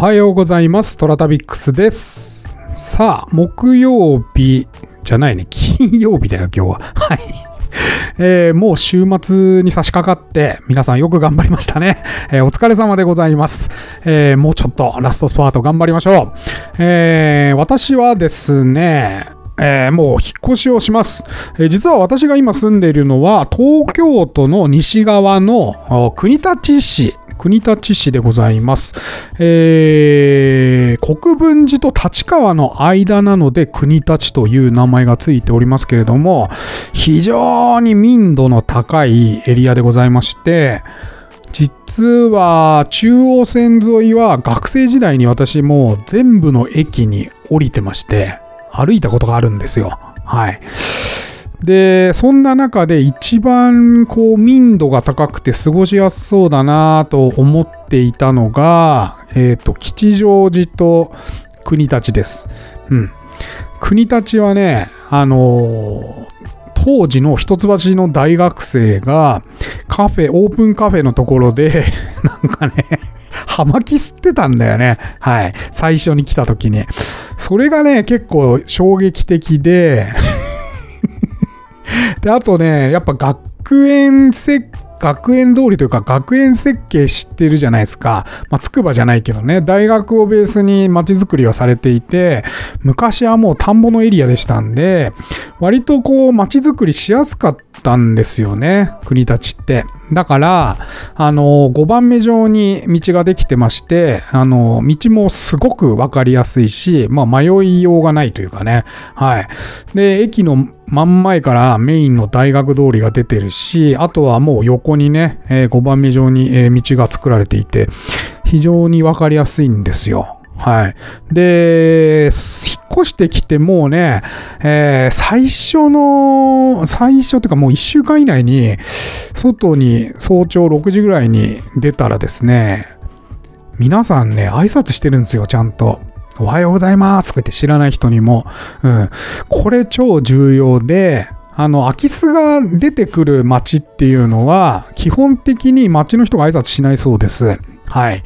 はようございます。トラタビックスです。さあ、木曜日じゃないね、金曜日だよ、今日は。はい。えーもう週末に差し掛かって、皆さんよく頑張りましたね。えーお疲れ様でございます。えーもうちょっとラストスパート頑張りましょう。え私はですね、えーもう引っ越しをします、えー実は私が今住んでいるのは東京都の西側の国立市国立市でございます。えー国分寺と立川の間なので国立という名前がついておりますけれども、非常に民度の高いエリアでございまして、実は中央線沿いは学生時代に私も全部の駅に降りてまして歩いたことがあるんですよ。はい。で、そんな中で一番こう民度が高くて過ごしやすそうだなと思っていたのが、えっ、と、吉祥寺と国立です。うん。国立はね、あのー当時の一橋の大学生がカフェ、オープンカフェのところで、なんかね、葉巻吸ってたんだよね。はい。最初に来た時に。それがね、結構衝撃的で、で、あとね、やっぱ学園設学園通りというか学園設計知ってるじゃないですか。まあ、筑波じゃないけどね、大学をベースに街づくりはされていて、昔はもう田んぼのエリアでしたんで、割とこう街づくりしやすかったたんですよね、国立って。だから、あの、5番目上に道ができてまして、あの、道もすごくわかりやすいし、まあ迷いようがないというかね。はい。で、駅の真ん前からメインの大学通りが出てるし、あとはもう横にね、え5番目上に、道が作られていて、非常にわかりやすいんですよ。はい。で、引っ越してきてもうね、えー最初の、最初というかもう1週間以内に、外に早朝6時ぐらいに出たらですね、皆さんね、挨拶してるんですよ、ちゃんと。おはようございますとか言って知らない人にも。うん。これ超重要で、あの、空き巣が出てくる街っていうのは、基本的に街の人が挨拶しないそうです。はい。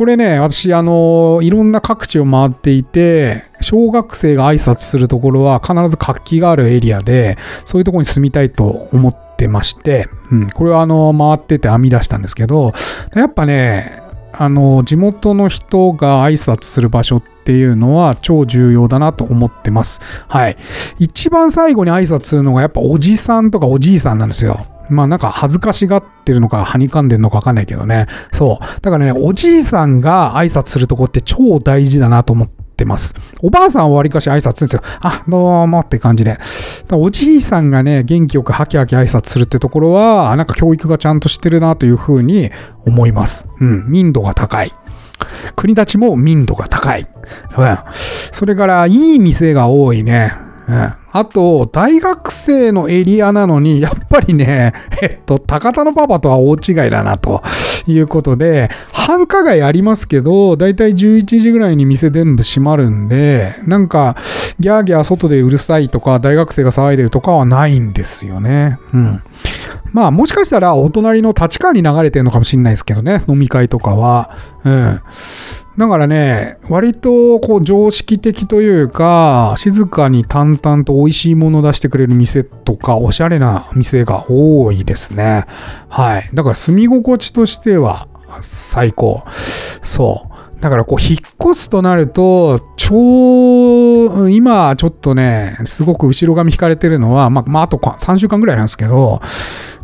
これね、私、あの、いろんな各地を回っていて、小学生が挨拶するところは必ず活気があるエリアで、そういうところに住みたいと思ってまして、うん、これはあの、回ってて編み出したんですけど、やっぱね、あの、地元の人が挨拶する場所っていうのは超重要だなと思ってます。はい。一番最後に挨拶するのがやっぱおじさんとかおじいさんなんですよ。まあなんか恥ずかしがってるのか、はにかんでるのかわかんないけどね。そう。だからね、おじいさんが挨拶するとこって超大事だなと思ってます。おばあさんはわりかし挨拶するんですよ。あ、どうもって感じで。だおじいさんがね、元気よくハキハキ挨拶するってところは、なんか教育がちゃんとしてるなというふうに思います。うん。民度が高い。国立も民度が高い。うん。それから、いい店が多いね。うん。あと、大学生のエリアなのに、やっぱりね、えっと、高田のパパとは大違いだな、ということで、繁華街ありますけど、だいたい11時ぐらいに店全部閉まるんで、なんか、ギャーギャー外でうるさいとか、大学生が騒いでるとかはないんですよね。うん。まあ、もしかしたら、お隣の立川に流れてるのかもしれないですけどね、飲み会とかは。うん。だからね、割とこう常識的というか、静かに淡々と美味しいものを出してくれる店とか、おしゃれな店が多いですね。はい。だから住み心地としては最高。そう。だからこう引っ越すとなると、超、今ちょっとね、すごく後ろ髪引かれてるのは、まあ、まあ、あと3週間ぐらいなんですけど、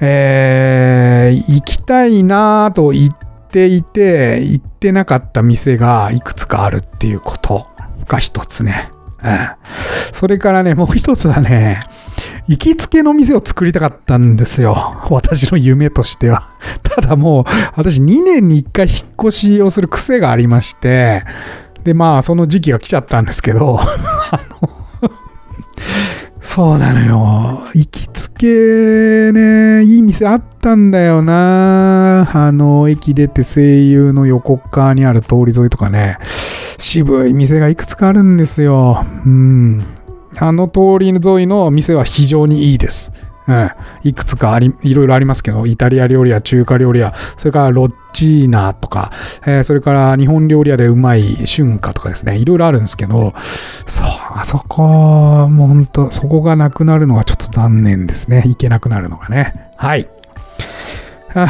えー、行きたいなぁと言っていて、行ってなかった店がいくつかあるっていうことが一つね。うん。それからね、もう一つはね、行きつけの店を作りたかったんですよ。私の夢としては。ただもう、私2年に1回引っ越しをする癖がありまして、で、まあ、その時期が来ちゃったんですけど、あの、そうなのよ。行きつけね、いい店あったんだよな。あの、駅出て声優の横側にある通り沿いとかね、渋い店がいくつかあるんですよ。うん。あの通り沿いの店は非常にいいです。うん。いくつかあり、いろいろありますけど、イタリア料理や中華料理や、それからロッチーナとか、えー、それから日本料理屋でうまい春夏とかですね、いろいろあるんですけど、そう、あそこ、もうほんと、そこがなくなるのがちょっと残念ですね。行けなくなるのがね。はい。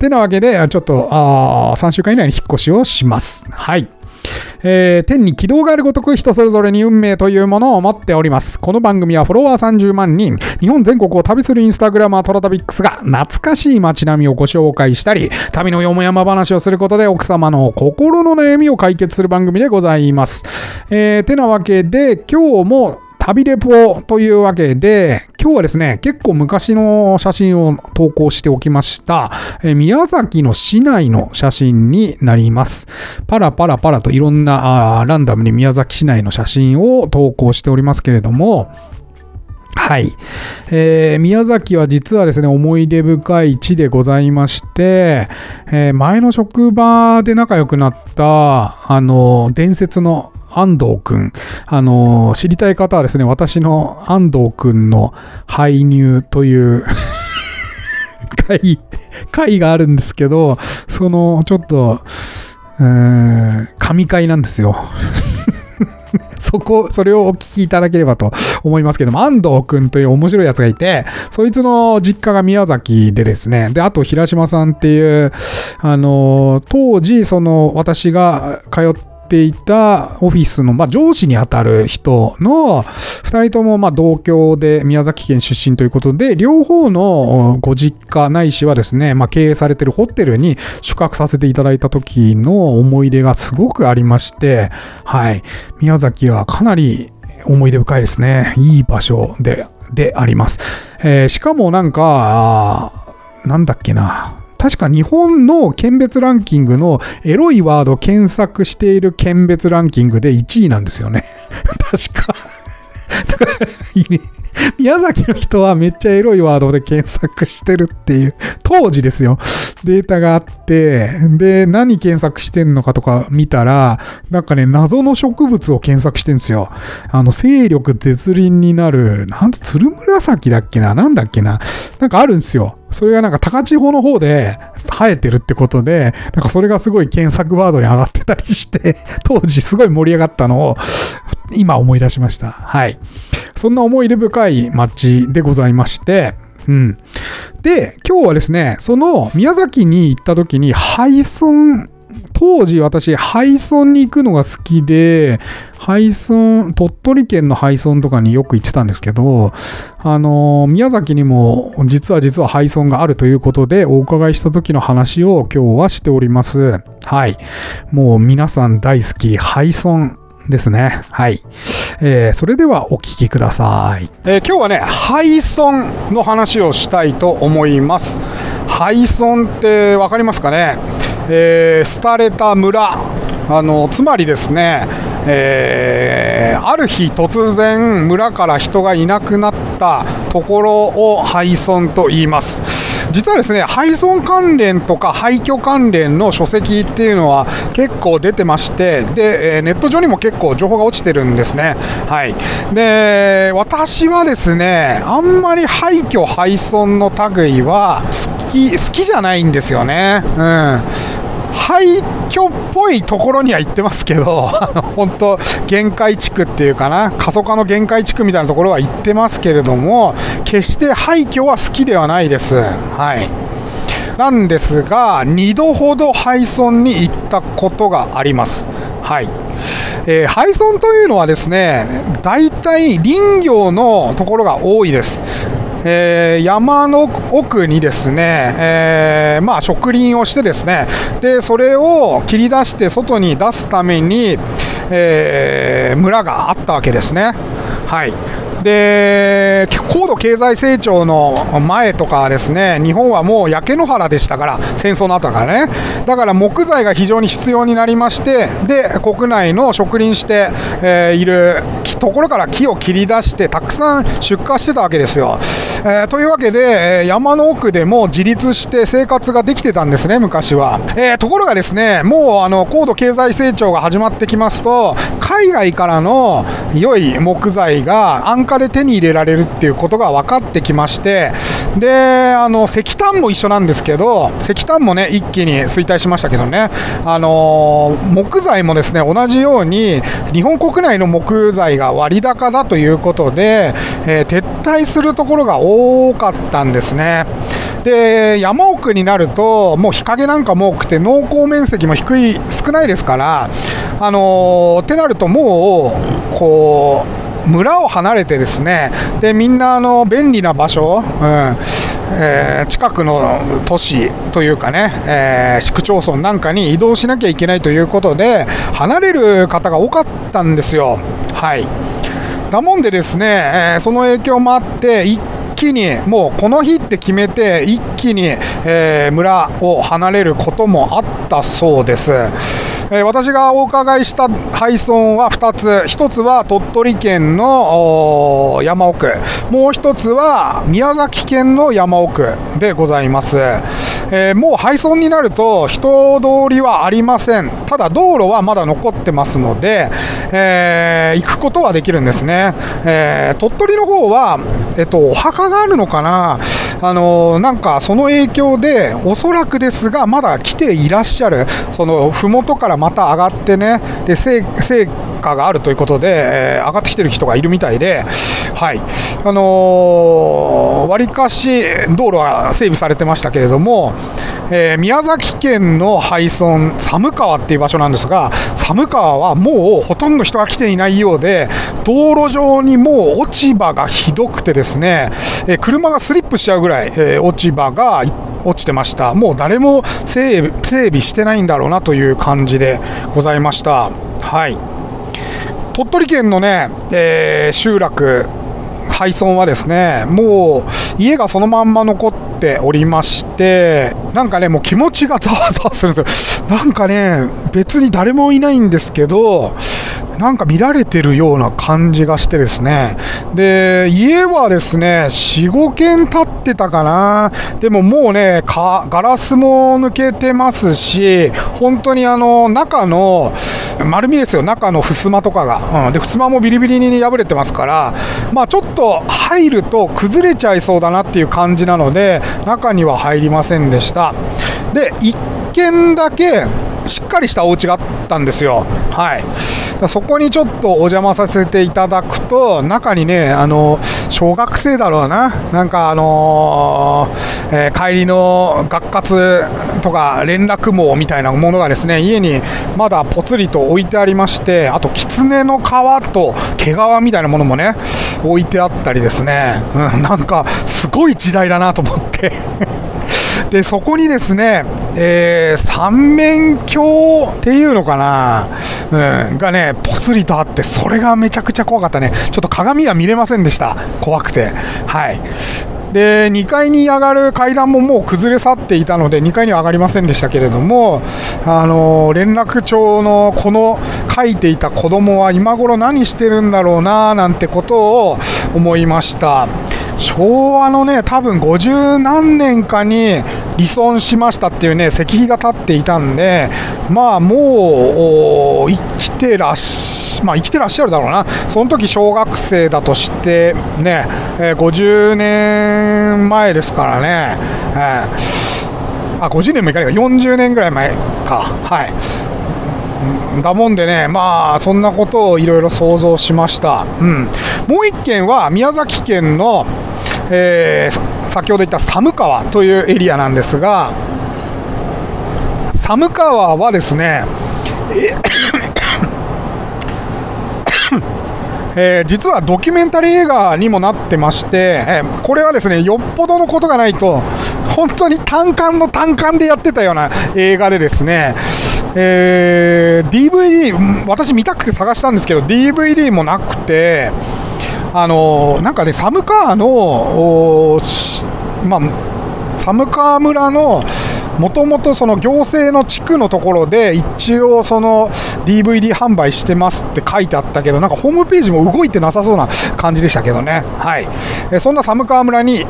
てなわけで、ちょっと、あ3週間以内に引っ越しをします。はい。えー、天に軌道があるごとく人それぞれに運命というものを持っております。この番組はフォロワー30万人、日本全国を旅するインスタグラマートラタビックスが懐かしい街並みをご紹介したり、旅のよもやま話をすることで奥様の心の悩みを解決する番組でございます。えー、てなわけで、今日も旅レポというわけで、今日はですね、結構昔の写真を投稿しておきました。え宮崎の市内の写真になります。パラパラパラといろんなあランダムに宮崎市内の写真を投稿しておりますけれども、はい。えー、宮崎は実はですね、思い出深い地でございまして、えー、前の職場で仲良くなった、あの、伝説の安藤くん。あの、知りたい方はですね、私の安藤くんの排入という 回、回があるんですけど、その、ちょっと、神回なんですよ。そこ、それをお聞きいただければと思いますけども、安藤くんという面白いやつがいて、そいつの実家が宮崎でですね、で、あと平島さんっていう、あの、当時、その、私が通ってていたオフィスの、まあ、上司にあたる人の2人ともま同郷で宮崎県出身ということで、両方のご実家ないしはですね、まあ、経営されてるホテルに宿泊させていただいた時の思い出がすごくありまして、はい。宮崎はかなり思い出深いですね。いい場所で、であります。えー、しかもなんか、なんだっけな。確か日本の県別ランキングのエロいワード検索している県別ランキングで1位なんですよね。確か 宮崎の人はめっちゃエロいワードで検索してるっていう、当時ですよ、データがあって、で、何検索してんのかとか見たら、なんかね、謎の植物を検索してんですよ。あの、勢力絶倫になる、なんて、鶴紫だっけな？なんだっけな？なんかあるんですよ。それがなんか高千穂の方で生えてるってことで、なんかそれがすごい検索ワードに上がってたりして、当時すごい盛り上がったのを今思い出しました。はい。そんな思い出深い街でございまして、うん。で、今日はですね、その宮崎に行った時に、ハイソン、当時私、ハイソンに行くのが好きで、ハイソン、鳥取県のハイソンとかによく行ってたんですけど、あの、宮崎にも実は実はハイソンがあるということで、お伺いした時の話を今日はしております。はい。もう皆さん大好き、ハイソン。ですね。はい。えー、それではお聞きください。えー、今日はね、廃村の話をしたいと思います。廃村って分かりますかね？えー、廃れた村。あの、つまりですね、えー、ある日突然村から人がいなくなったところを廃村と言います。実はですね、廃村関連とか廃墟関連の書籍っていうのは結構出てまして、で、ネット上にも結構情報が落ちてるんですね。はい。で、私はですね、あんまり廃墟廃村の類は好き、好きじゃないんですよね。うん。廃墟っぽいところには行ってますけど、本当、限界地区っていうかな、過疎化の限界地区みたいなところは行ってますけれども、決して廃墟は好きではないです。はい。なんですが、2度ほど廃村に行ったことがあります。はい。えー、廃村というのはですね、大体林業のところが多いです。えー、山の奥にですね、えー、まあ、植林をしてですねでそれを切り出して外に出すために、えー、村があったわけですね。はいで高度経済成長の前とかですね日本はもう焼け野原でしたから戦争の後からね。だから木材が非常に必要になりましてで国内の植林して、え、いるところから木を切り出してたくさん出荷してたわけですよ。えー、というわけで、山の奥でも自立して生活ができてたんですね、昔は。えー、ところがですね、もうあの高度経済成長が始まってきますと、海外からの良い木材が安価で手に入れられるっていうことが分かってきまして、で、あの石炭も一緒なんですけど、石炭もね、一気に衰退しましたけどね、あの木材もですね、同じように日本国内の木材が割高だということで、えー、撤退するところが多かったんですね。で山奥になると、もう日陰なんかも多くて、農耕面積も低い少ないですから、あのー、ってなると、もう、こう、村を離れてですね、でみんなあの便利な場所、うんえー、近くの都市というかね、えー、市区町村なんかに移動しなきゃいけないということで、離れる方が多かったんですよ。はいだもんでですね、えー、その影響もあって、一気にもうこの日って決めて一気に、えー、村を離れることもあったそうです。えー、私がお伺いした配送は2つ、1つは鳥取県の山奥、もう1つは宮崎県の山奥でございます。えー、もう配送になると人通りはありません、ただ道路はまだ残ってますので、えー、行くことはできるんですね。えー、鳥取の方は、えっと、お墓があるのかな、あのなんかその影響で、おそらくですが、まだ来ていらっしゃる、その麓からまた上がってね、で成果があるということで、え、上がってきてる人がいるみたいで、はい、あのわ、りかし道路は整備されてましたけれども、えー、宮崎県の廃村、寒川っていう場所なんですが、寒川はもうほとんど人が来ていないようで、道路上にもう落ち葉がひどくてですね、えー、車がスリップしちゃうぐらい、え、落ち葉が落ちてました。もう誰も整備してないんだろうなという感じでございました。はい。鳥取県のね、え、集落、廃村はですね、もう家がそのまんま残っておりまして、なんかね、もう気持ちがざわざわするんですよ。なんかね、別に誰もいないんですけど、なんか見られてるような感じがしてですね。で、家はですね、4、5軒建ってたかな。でももうね、ガラスも抜けてますし、本当にあの、中の、丸みですよ、中の襖とかが。うん、で、襖もビリビリに破れてますから、まあちょっと入ると崩れちゃいそうだなっていう感じなので、中には入りませんでした。で、1軒だけ、しっかりしたお家があったんですよ。はい。そこにちょっとお邪魔させていただくと、中にね、あの、小学生だろうな、なんかあのー、えー、帰りの学活とか連絡網みたいなものがですね、家にまだぽつりと置いてありまして、あと、狐の皮と毛皮みたいなものもね、置いてあったりですね、うん、なんか、すごい時代だなと思って。で、そこにですね、えー、三面鏡っていうのかな、うん、がね、ぽつりとあって、それがめちゃくちゃ怖かったね。ちょっと鏡は見れませんでした。怖くて。はい。で2階に上がる階段ももう崩れ去っていたので2階には上がりませんでしたけれども、あの連絡帳のこの書いていた子供は今頃何してるんだろうななんてことを思いました。昭和のね、多分50何年かに離村しましたっていうね、石碑が立っていたんで、まあもう生きてらっしまあ、生きてらっしゃるだろうな、その時小学生だとしてね、えー、50年前ですからね、えー、あ50年もいかないか、40年ぐらい前か、はい。だもんでね、まあ、そんなことをいろいろ想像しました。うん。もう一件は、宮崎県の、えー、先ほど言った寒川というエリアなんですが、寒川はですね、えー、実はドキュメンタリー映画にもなってまして、えー、これはですねよっぽどのことがないと、本当に単館の単館でやってたような映画でですね、えー、DVD、私見たくて探したんですけど、DVD もなくて、あのなんかね、寒川の、まあ、寒川村のもともとその行政の地区のところで一応その DVD 販売してますって書いてあったけどなんかホームページも動いてなさそうな感じでしたけどね。はい。えそんな寒川村に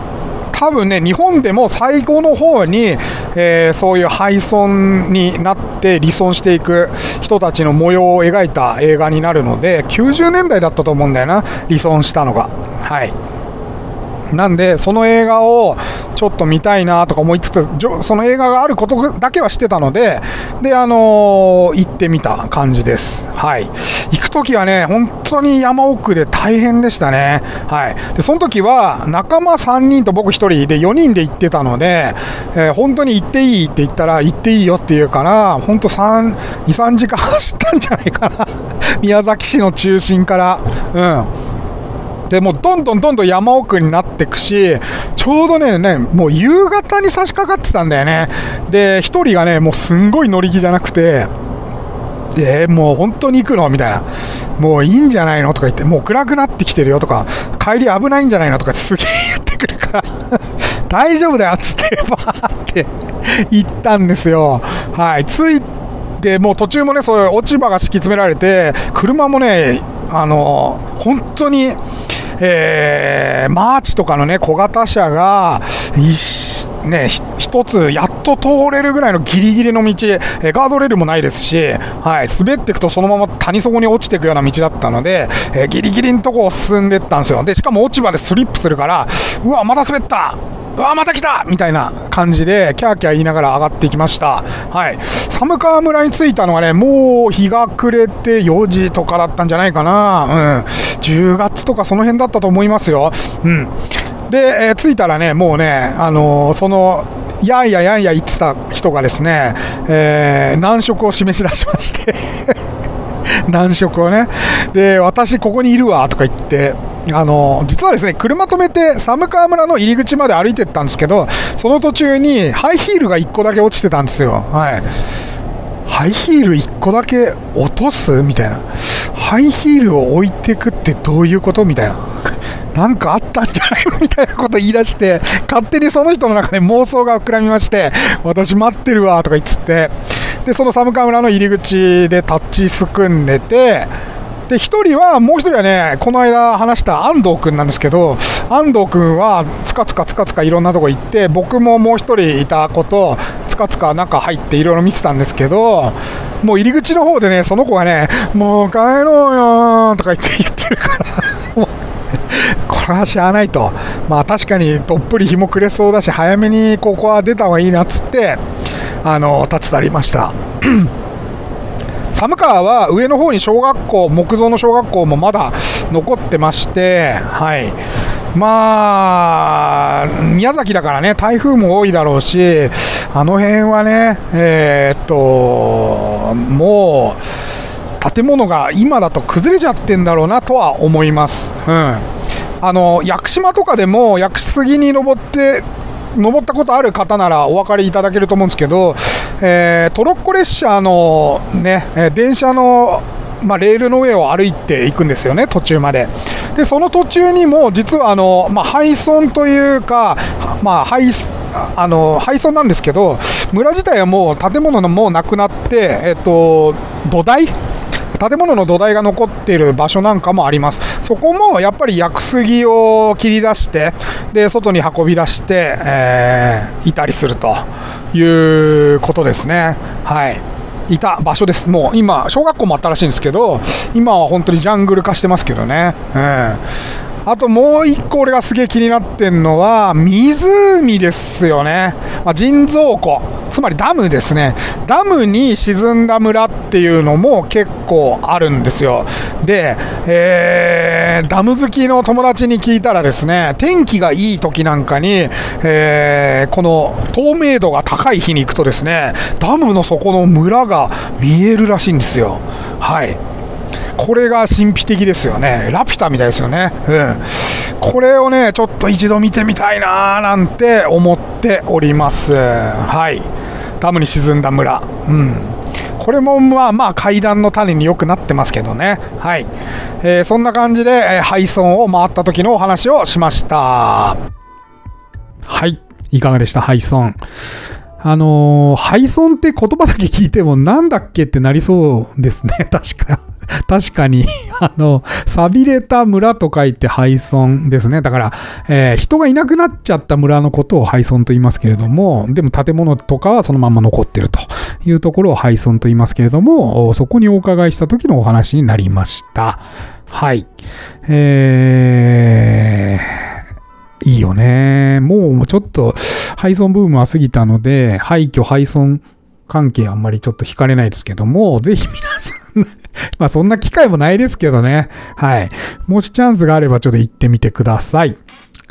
多分ね、日本でも最後の方に、えー、そういう廃村になって離村していく人たちの模様を描いた映画になるので、90年代だったと思うんだよな、離村したのが。はい。なんで、その映画をちょっと見たいなとか思いつつ、その映画があることだけはしてたので、で、あのー、行ってみた感じです。はい。行くときはね、本当に山奥で大変でしたね。はい。で、その時は仲間3人と僕1人で4人で行ってたので、えー、本当に行っていいって言ったら、行っていいよって言うから、本当3、2、3時間走ったんじゃないかな。宮崎市の中心から。うん。でもうどんどんどんどん山奥になっていくし、ちょうどね、ねもう夕方に差し掛かってたんだよね。で、1人がね、もうすんごい乗り気じゃなくて、えー、もう本当に行くの？みたいな。もういいんじゃないの？とか言って、もう暗くなってきてるよとか、帰り危ないんじゃないの？とかすげえ言ってくるから 大丈夫だよっつって、バーって行ったんですよ。はい。着いて、もう途中もね、そういう落ち葉が敷き詰められて、車もね、あの、本当に、えー、マーチとかのね、小型車が、一ね、一つやっと通れるぐらいのギリギリの道、えガードレールもないですし、はい、滑っていくとそのまま谷底に落ちていくような道だったので、えギリギリのとこを進んでいったんですよ。で、しかも落ち葉でスリップするから、うわ、また滑ったうわ、また来たみたいな感じで、キャーキャー言いながら上がっていきました。はい。寒川村に着いたのがね、もう日が暮れて4時とかだったんじゃないかな。うん。10月とかその辺だったと思いますよ。うん。で、えー、着いたらね、もうね、あのー、その、やんややんや言ってた人がですね、えー、難色を示し出しまして 難色をね。で、私ここにいるわとか言って、あの実はですね車止めて寒川村の入り口まで歩いてったんですけどその途中にハイヒールが1個だけ落ちてたんですよ。はいハイヒール1個だけ落とす？みたいな。ハイヒールを置いてくってどういうこと？みたいな。なんかあったんじゃない？のみたいなこと言い出して、勝手にその人の中で妄想が膨らみまして、私待ってるわとか言ってて、で、その寒川村の入り口でタッチすくんでて、で、1人は、もう1人はね、この間話した安藤君なんですけど、安藤君はつかつかつかつかいろんなとこ行って、僕ももう1人いたこと、つかつか中入っていろいろ見てたんですけど、もう入り口の方でね、その子がね、もう帰ろうよとか言って言ってるから、これはしゃあないと。まあ確かにどっぷり日も暮れそうだし、早めにここは出た方がいいなっつって、あの、立ち去りました。寒川は上の方に小学校、木造の小学校もまだ残ってまして、はい。まあ、宮崎だからね、台風も多いだろうし、あの辺はね、えー、っと、もう、建物が今だと崩れちゃってんだろうなとは思います。うん。あの、屋久島とかでも、屋久杉に登って登ったことある方ならお分かりいただけると思うんですけど、えー、トロッコ列車のね、電車のまあ、レールの上を歩いていくんですよね、途中まで。で、その途中にも、実はあの、まあ、廃村というか、まあ、廃あの廃村なんですけど、村自体はもう建物のもうなくなって、えっと、土台建物の土台が残っている場所なんかもあります。そこもやっぱり屋久杉を切り出して、で、外に運び出して、えー、いたりするということですね。はい。いた場所です。もう今、小学校もあったらしいんですけど、今は本当にジャングル化してますけどね。うんあともう一個俺がすげえ気になってんのは、湖ですよね。まあ、人造湖。つまりダムですね。ダムに沈んだ村っていうのも結構あるんですよ。で、えー、ダム好きの友達に聞いたらですね、天気がいい時なんかに、えー、この透明度が高い日に行くとですね、ダムの底の村が見えるらしいんですよ。はい。これが神秘的ですよね。ラピュタみたいですよね。うん。これをね、ちょっと一度見てみたいなーなんて思っております。はい。ダムに沈んだ村。うん。これもまあまあ階段の種によくなってますけどね。はい。えー、そんな感じで、えー、配送を回った時のお話をしました。はい。いかがでした？配送。あのー、廃村って言葉だけ聞いてもなんだっけってなりそうですね。確か。確かに、あの、錆れた村と書いて廃村ですね。だから、えー、人がいなくなっちゃった村のことを廃村と言いますけれども、でも建物とかはそのまま残ってるというところを廃村と言いますけれども、そこにお伺いした時のお話になりました。はい。えー、いいよね。もうちょっと廃村ブームは過ぎたので、廃墟廃村関係あんまりちょっと惹かれないですけども、ぜひ皆さん まあそんな機会もないですけどね。はい。もしチャンスがあればちょっと行ってみてください。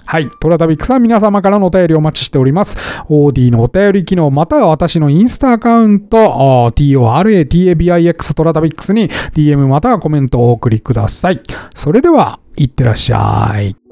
はい。トラタビックさん、皆様からのお便りお待ちしております。OD のお便り機能、または私のインスタアカウント、TORATABIX トラタビックスに DM またはコメントをお送りください。それでは、いってらっしゃい。